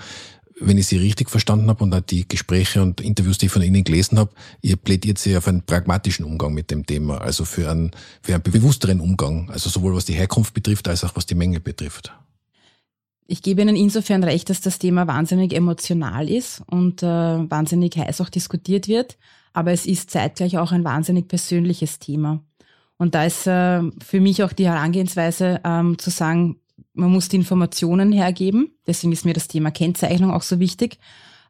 Wenn ich Sie richtig verstanden habe und auch die Gespräche und Interviews, die ich von Ihnen gelesen habe, ihr plädiert Sie auf einen pragmatischen Umgang mit dem Thema, also für einen, für einen bewussteren Umgang, also sowohl was die Herkunft betrifft, als auch was die Menge betrifft. Ich gebe Ihnen insofern recht, dass das Thema wahnsinnig emotional ist und äh, wahnsinnig heiß auch diskutiert wird, aber es ist zeitgleich auch ein wahnsinnig persönliches Thema. Und da ist äh, für mich auch die Herangehensweise ähm, zu sagen, man muss die Informationen hergeben. Deswegen ist mir das Thema Kennzeichnung auch so wichtig.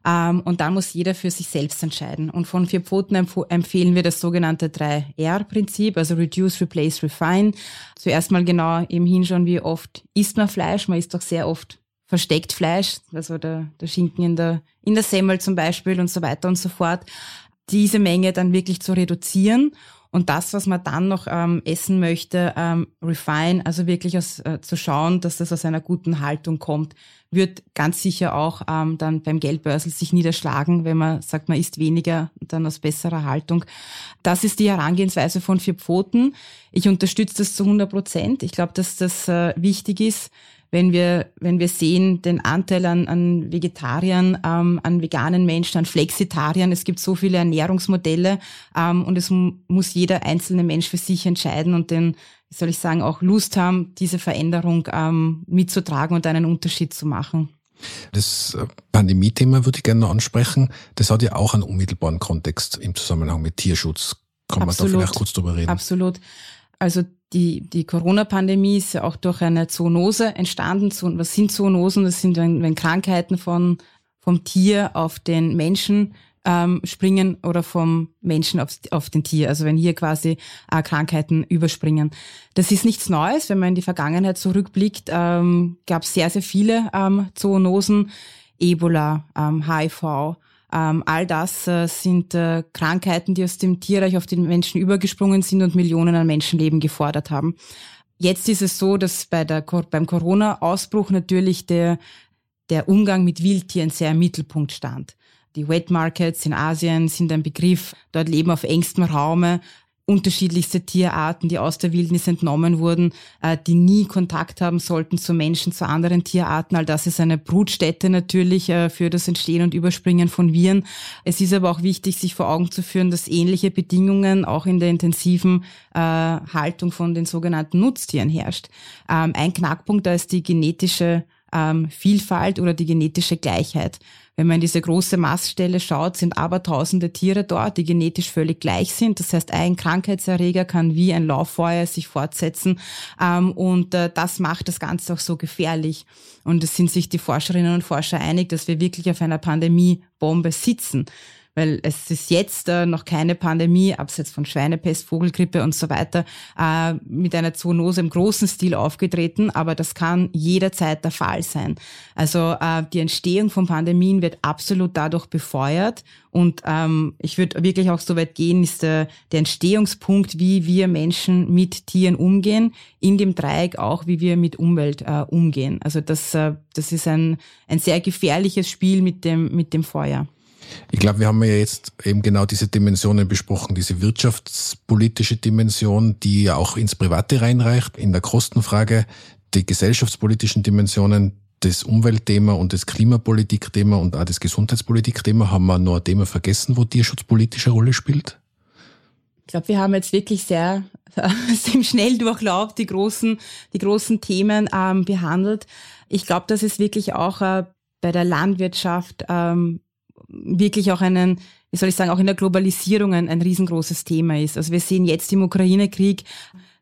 Ähm, und da muss jeder für sich selbst entscheiden. Und von vier Pfoten empf empfehlen wir das sogenannte 3R-Prinzip, also Reduce, Replace, Refine. Zuerst mal genau eben hinschauen, wie oft isst man Fleisch. Man isst doch sehr oft versteckt Fleisch, also der, der Schinken in der, in der Semmel zum Beispiel und so weiter und so fort. Diese Menge dann wirklich zu reduzieren und das, was man dann noch ähm, essen möchte, ähm, refine, also wirklich aus, äh, zu schauen, dass das aus einer guten Haltung kommt, wird ganz sicher auch ähm, dann beim Geldbörsel sich niederschlagen, wenn man sagt, man isst weniger, dann aus besserer Haltung. Das ist die Herangehensweise von vier Pfoten. Ich unterstütze das zu 100 Prozent. Ich glaube, dass das äh, wichtig ist, wenn wir, wenn wir sehen, den Anteil an, an Vegetariern, ähm, an veganen Menschen, an Flexitariern, es gibt so viele Ernährungsmodelle ähm, und es muss jeder einzelne Mensch für sich entscheiden und den, soll ich sagen, auch Lust haben, diese Veränderung ähm, mitzutragen und einen Unterschied zu machen. Das äh, Pandemie-Thema würde ich gerne noch ansprechen. Das hat ja auch einen unmittelbaren Kontext im Zusammenhang mit Tierschutz. Kann man da vielleicht kurz drüber reden? Absolut. Also die, die Corona-Pandemie ist ja auch durch eine Zoonose entstanden. Was sind Zoonosen? Das sind, wenn, wenn Krankheiten von, vom Tier auf den Menschen ähm, springen oder vom Menschen auf, auf den Tier. Also wenn hier quasi äh, Krankheiten überspringen. Das ist nichts Neues. Wenn man in die Vergangenheit zurückblickt, ähm, gab es sehr, sehr viele ähm, Zoonosen. Ebola, ähm, HIV, ähm, all das äh, sind äh, Krankheiten, die aus dem Tierreich auf den Menschen übergesprungen sind und Millionen an Menschenleben gefordert haben. Jetzt ist es so, dass bei der, beim Corona-Ausbruch natürlich der, der Umgang mit Wildtieren sehr im Mittelpunkt stand. Die Wet Markets in Asien sind ein Begriff. Dort leben auf engstem Raume unterschiedlichste Tierarten, die aus der Wildnis entnommen wurden, äh, die nie Kontakt haben sollten zu Menschen, zu anderen Tierarten. All das ist eine Brutstätte natürlich äh, für das Entstehen und Überspringen von Viren. Es ist aber auch wichtig, sich vor Augen zu führen, dass ähnliche Bedingungen auch in der intensiven äh, Haltung von den sogenannten Nutztieren herrscht. Ähm, ein Knackpunkt da ist die genetische ähm, Vielfalt oder die genetische Gleichheit. Wenn man in diese große Maststelle schaut, sind aber tausende Tiere dort, die genetisch völlig gleich sind. Das heißt, ein Krankheitserreger kann wie ein Lauffeuer sich fortsetzen. Ähm, und äh, das macht das Ganze auch so gefährlich. Und es sind sich die Forscherinnen und Forscher einig, dass wir wirklich auf einer Pandemiebombe sitzen weil es ist jetzt äh, noch keine Pandemie, abseits von Schweinepest, Vogelgrippe und so weiter, äh, mit einer Zoonose im großen Stil aufgetreten, aber das kann jederzeit der Fall sein. Also äh, die Entstehung von Pandemien wird absolut dadurch befeuert und ähm, ich würde wirklich auch so weit gehen, ist der, der Entstehungspunkt, wie wir Menschen mit Tieren umgehen, in dem Dreieck auch, wie wir mit Umwelt äh, umgehen. Also das, äh, das ist ein, ein sehr gefährliches Spiel mit dem, mit dem Feuer. Ich glaube, wir haben ja jetzt eben genau diese Dimensionen besprochen, diese wirtschaftspolitische Dimension, die ja auch ins Private reinreicht, in der Kostenfrage, die gesellschaftspolitischen Dimensionen, das Umweltthema und das Klimapolitikthema und auch das Gesundheitspolitikthema. Haben wir noch ein Thema vergessen, wo Tierschutzpolitische Rolle spielt? Ich glaube, wir haben jetzt wirklich sehr, im Schnelldurchlauf die großen, die großen Themen ähm, behandelt. Ich glaube, dass es wirklich auch äh, bei der Landwirtschaft ähm, wirklich auch einen, wie soll ich sagen, auch in der Globalisierung ein, ein riesengroßes Thema ist. Also wir sehen jetzt im Ukraine-Krieg,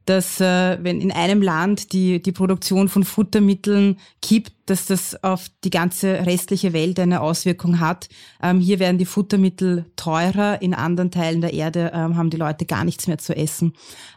dass äh, wenn in einem Land die, die Produktion von Futtermitteln kippt, dass das auf die ganze restliche Welt eine Auswirkung hat. Ähm, hier werden die Futtermittel teurer, in anderen Teilen der Erde ähm, haben die Leute gar nichts mehr zu essen.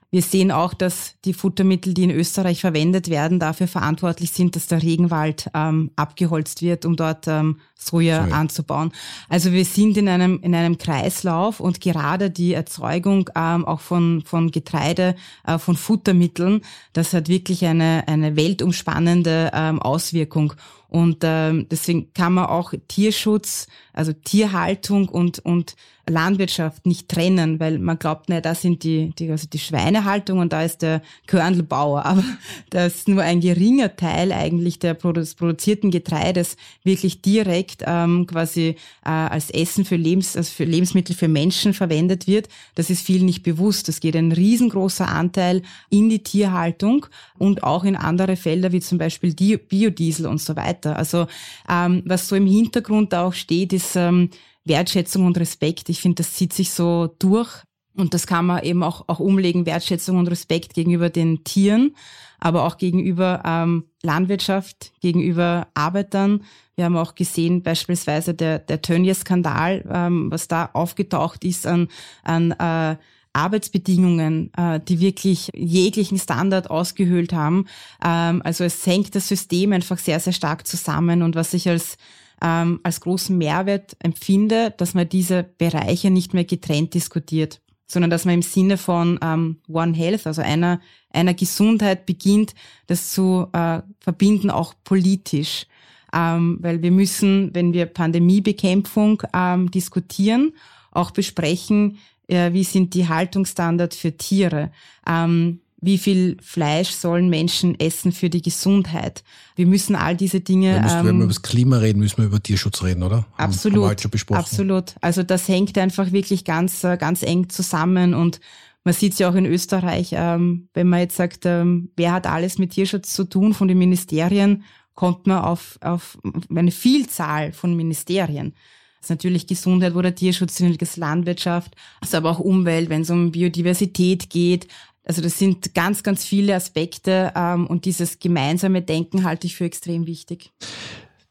Wir sehen auch, dass die Futtermittel, die in Österreich verwendet werden, dafür verantwortlich sind, dass der Regenwald ähm, abgeholzt wird, um dort ähm, Soja Sorry. anzubauen. Also wir sind in einem, in einem Kreislauf und gerade die Erzeugung ähm, auch von, von Getreide, äh, von Futtermitteln, das hat wirklich eine, eine weltumspannende ähm, Auswirkung. Und ähm, deswegen kann man auch Tierschutz, also Tierhaltung und, und Landwirtschaft nicht trennen, weil man glaubt, ne, da sind die, die, also die Schweinehaltung und da ist der Körnelbauer. Aber da ist nur ein geringer Teil eigentlich der des produzierten Getreides wirklich direkt ähm, quasi äh, als Essen für, Lebens, also für Lebensmittel für Menschen verwendet wird. Das ist vielen nicht bewusst. Es geht ein riesengroßer Anteil in die Tierhaltung und auch in andere Felder wie zum Beispiel die Biodiesel und so weiter. Also ähm, was so im Hintergrund auch steht, ist ähm, Wertschätzung und Respekt. Ich finde, das zieht sich so durch. Und das kann man eben auch, auch umlegen, Wertschätzung und Respekt gegenüber den Tieren, aber auch gegenüber ähm, Landwirtschaft, gegenüber Arbeitern. Wir haben auch gesehen, beispielsweise der, der Tönnies-Skandal, ähm, was da aufgetaucht ist an, an äh, Arbeitsbedingungen, äh, die wirklich jeglichen Standard ausgehöhlt haben. Ähm, also es hängt das System einfach sehr, sehr stark zusammen. Und was ich als ähm, als großen Mehrwert empfinde, dass man diese Bereiche nicht mehr getrennt diskutiert, sondern dass man im Sinne von ähm, One Health, also einer, einer Gesundheit beginnt, das zu äh, verbinden, auch politisch. Ähm, weil wir müssen, wenn wir Pandemiebekämpfung ähm, diskutieren, auch besprechen, äh, wie sind die Haltungsstandards für Tiere. Ähm, wie viel Fleisch sollen Menschen essen für die Gesundheit. Wir müssen all diese Dinge. Ja, müssen, ähm, wenn wir über das Klima reden, müssen wir über Tierschutz reden, oder? Absolut. Haben schon besprochen. Absolut. Also das hängt einfach wirklich ganz, äh, ganz eng zusammen und man sieht es ja auch in Österreich, ähm, wenn man jetzt sagt, ähm, wer hat alles mit Tierschutz zu tun von den Ministerien, kommt man auf, auf eine Vielzahl von Ministerien. Das ist natürlich Gesundheit oder Tierschutz, Landwirtschaft, also aber auch Umwelt, wenn es um Biodiversität geht, also das sind ganz, ganz viele Aspekte ähm, und dieses gemeinsame Denken halte ich für extrem wichtig.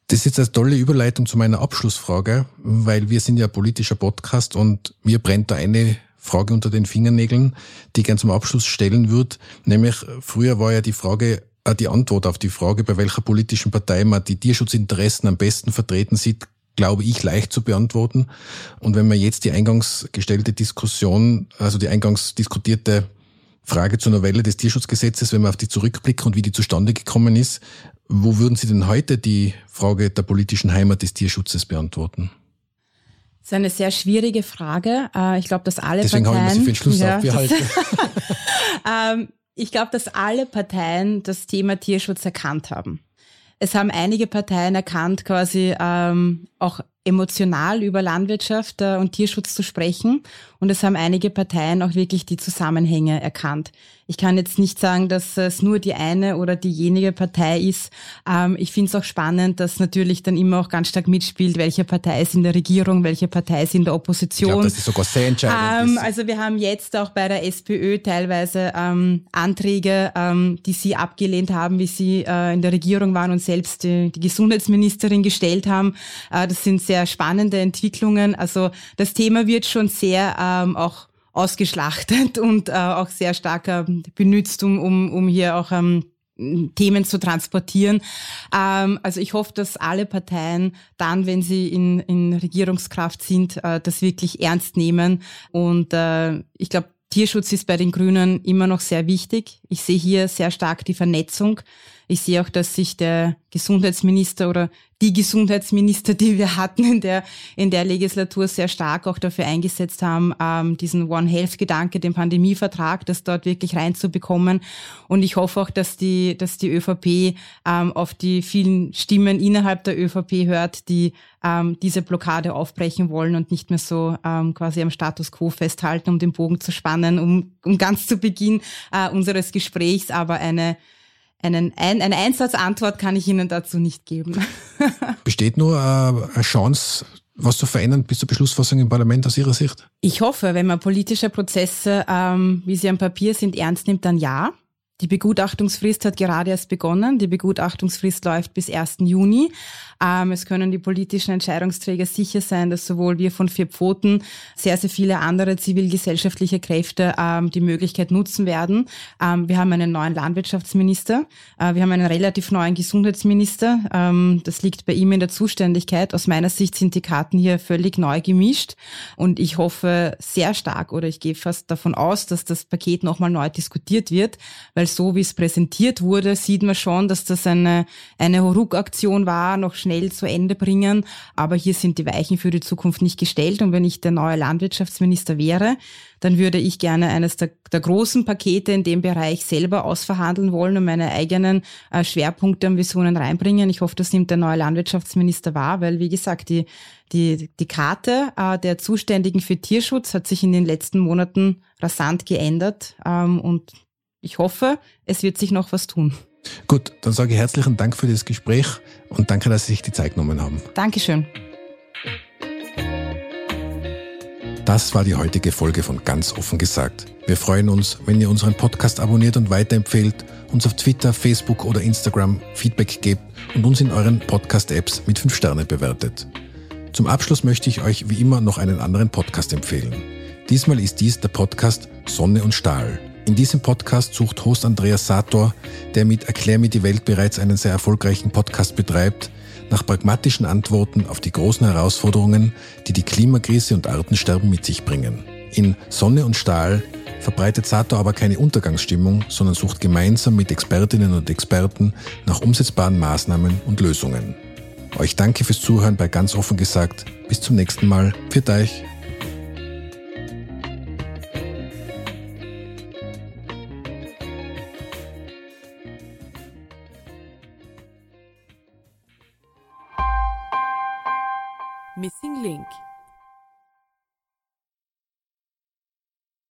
Das ist jetzt eine tolle Überleitung zu meiner Abschlussfrage, weil wir sind ja politischer Podcast und mir brennt da eine Frage unter den Fingernägeln, die ich gern zum Abschluss stellen würde. Nämlich, früher war ja die Frage, die Antwort auf die Frage, bei welcher politischen Partei man die Tierschutzinteressen am besten vertreten sieht, glaube ich, leicht zu beantworten. Und wenn man jetzt die eingangs gestellte Diskussion, also die eingangs diskutierte Frage zur Novelle des Tierschutzgesetzes, wenn wir auf die zurückblicken und wie die zustande gekommen ist. Wo würden Sie denn heute die Frage der politischen Heimat des Tierschutzes beantworten? Das ist eine sehr schwierige Frage. Äh, ich glaube, dass alle Deswegen Parteien. Deswegen habe ich mir für den Schluss ja, aufbehalten. ähm, ich glaube, dass alle Parteien das Thema Tierschutz erkannt haben. Es haben einige Parteien erkannt, quasi ähm, auch emotional über Landwirtschaft äh, und Tierschutz zu sprechen. Und es haben einige Parteien auch wirklich die Zusammenhänge erkannt. Ich kann jetzt nicht sagen, dass es nur die eine oder diejenige Partei ist. Ähm, ich finde es auch spannend, dass natürlich dann immer auch ganz stark mitspielt, welche Partei ist in der Regierung, welche Partei ist in der Opposition. Ich glaube, das ist sogar sehr entscheidend. Ähm, also wir haben jetzt auch bei der SPÖ teilweise ähm, Anträge, die sie abgelehnt haben, wie sie äh, in der Regierung waren und selbst die, die Gesundheitsministerin gestellt haben. Äh, das sind sehr spannende Entwicklungen. Also das Thema wird schon sehr ähm, auch ausgeschlachtet und äh, auch sehr stark äh, benutzt, um, um, um hier auch ähm, Themen zu transportieren. Ähm, also ich hoffe, dass alle Parteien dann, wenn sie in, in Regierungskraft sind, äh, das wirklich ernst nehmen. Und äh, ich glaube, Tierschutz ist bei den Grünen immer noch sehr wichtig. Ich sehe hier sehr stark die Vernetzung. Ich sehe auch, dass sich der Gesundheitsminister oder die Gesundheitsminister, die wir hatten in der, in der Legislatur, sehr stark auch dafür eingesetzt haben, ähm, diesen One Health Gedanke, den Pandemievertrag, das dort wirklich reinzubekommen. Und ich hoffe auch, dass die, dass die ÖVP ähm, auf die vielen Stimmen innerhalb der ÖVP hört, die ähm, diese Blockade aufbrechen wollen und nicht mehr so ähm, quasi am Status quo festhalten, um den Bogen zu spannen, um, um ganz zu Beginn äh, unseres Gesprächs aber eine einen, ein, eine Einsatzantwort kann ich Ihnen dazu nicht geben. Besteht nur äh, eine Chance, was zu verändern bis zur Beschlussfassung im Parlament aus Ihrer Sicht? Ich hoffe, wenn man politische Prozesse, ähm, wie sie am Papier sind, ernst nimmt, dann ja. Die Begutachtungsfrist hat gerade erst begonnen. Die Begutachtungsfrist läuft bis 1. Juni. Ähm, es können die politischen Entscheidungsträger sicher sein, dass sowohl wir von Vier Pfoten, sehr, sehr viele andere zivilgesellschaftliche Kräfte ähm, die Möglichkeit nutzen werden. Ähm, wir haben einen neuen Landwirtschaftsminister. Äh, wir haben einen relativ neuen Gesundheitsminister. Ähm, das liegt bei ihm in der Zuständigkeit. Aus meiner Sicht sind die Karten hier völlig neu gemischt. Und ich hoffe sehr stark oder ich gehe fast davon aus, dass das Paket nochmal neu diskutiert wird, weil weil so wie es präsentiert wurde, sieht man schon, dass das eine, eine Hauruck-Aktion war, noch schnell zu Ende bringen. Aber hier sind die Weichen für die Zukunft nicht gestellt. Und wenn ich der neue Landwirtschaftsminister wäre, dann würde ich gerne eines der, der großen Pakete in dem Bereich selber ausverhandeln wollen und meine eigenen äh, Schwerpunkte und Visionen reinbringen. Ich hoffe, das nimmt der neue Landwirtschaftsminister wahr, weil, wie gesagt, die, die, die Karte äh, der Zuständigen für Tierschutz hat sich in den letzten Monaten rasant geändert. Ähm, und ich hoffe, es wird sich noch was tun. Gut, dann sage ich herzlichen Dank für das Gespräch und danke, dass Sie sich die Zeit genommen haben. Dankeschön. Das war die heutige Folge von Ganz offen gesagt. Wir freuen uns, wenn ihr unseren Podcast abonniert und weiterempfehlt, uns auf Twitter, Facebook oder Instagram Feedback gebt und uns in euren Podcast-Apps mit 5 Sterne bewertet. Zum Abschluss möchte ich euch wie immer noch einen anderen Podcast empfehlen. Diesmal ist dies der Podcast Sonne und Stahl. In diesem Podcast sucht Host Andreas Sator, der mit Erklär mir die Welt bereits einen sehr erfolgreichen Podcast betreibt, nach pragmatischen Antworten auf die großen Herausforderungen, die die Klimakrise und Artensterben mit sich bringen. In Sonne und Stahl verbreitet Sator aber keine Untergangsstimmung, sondern sucht gemeinsam mit Expertinnen und Experten nach umsetzbaren Maßnahmen und Lösungen. Euch danke fürs Zuhören bei ganz offen gesagt. Bis zum nächsten Mal. Für euch. Missing Link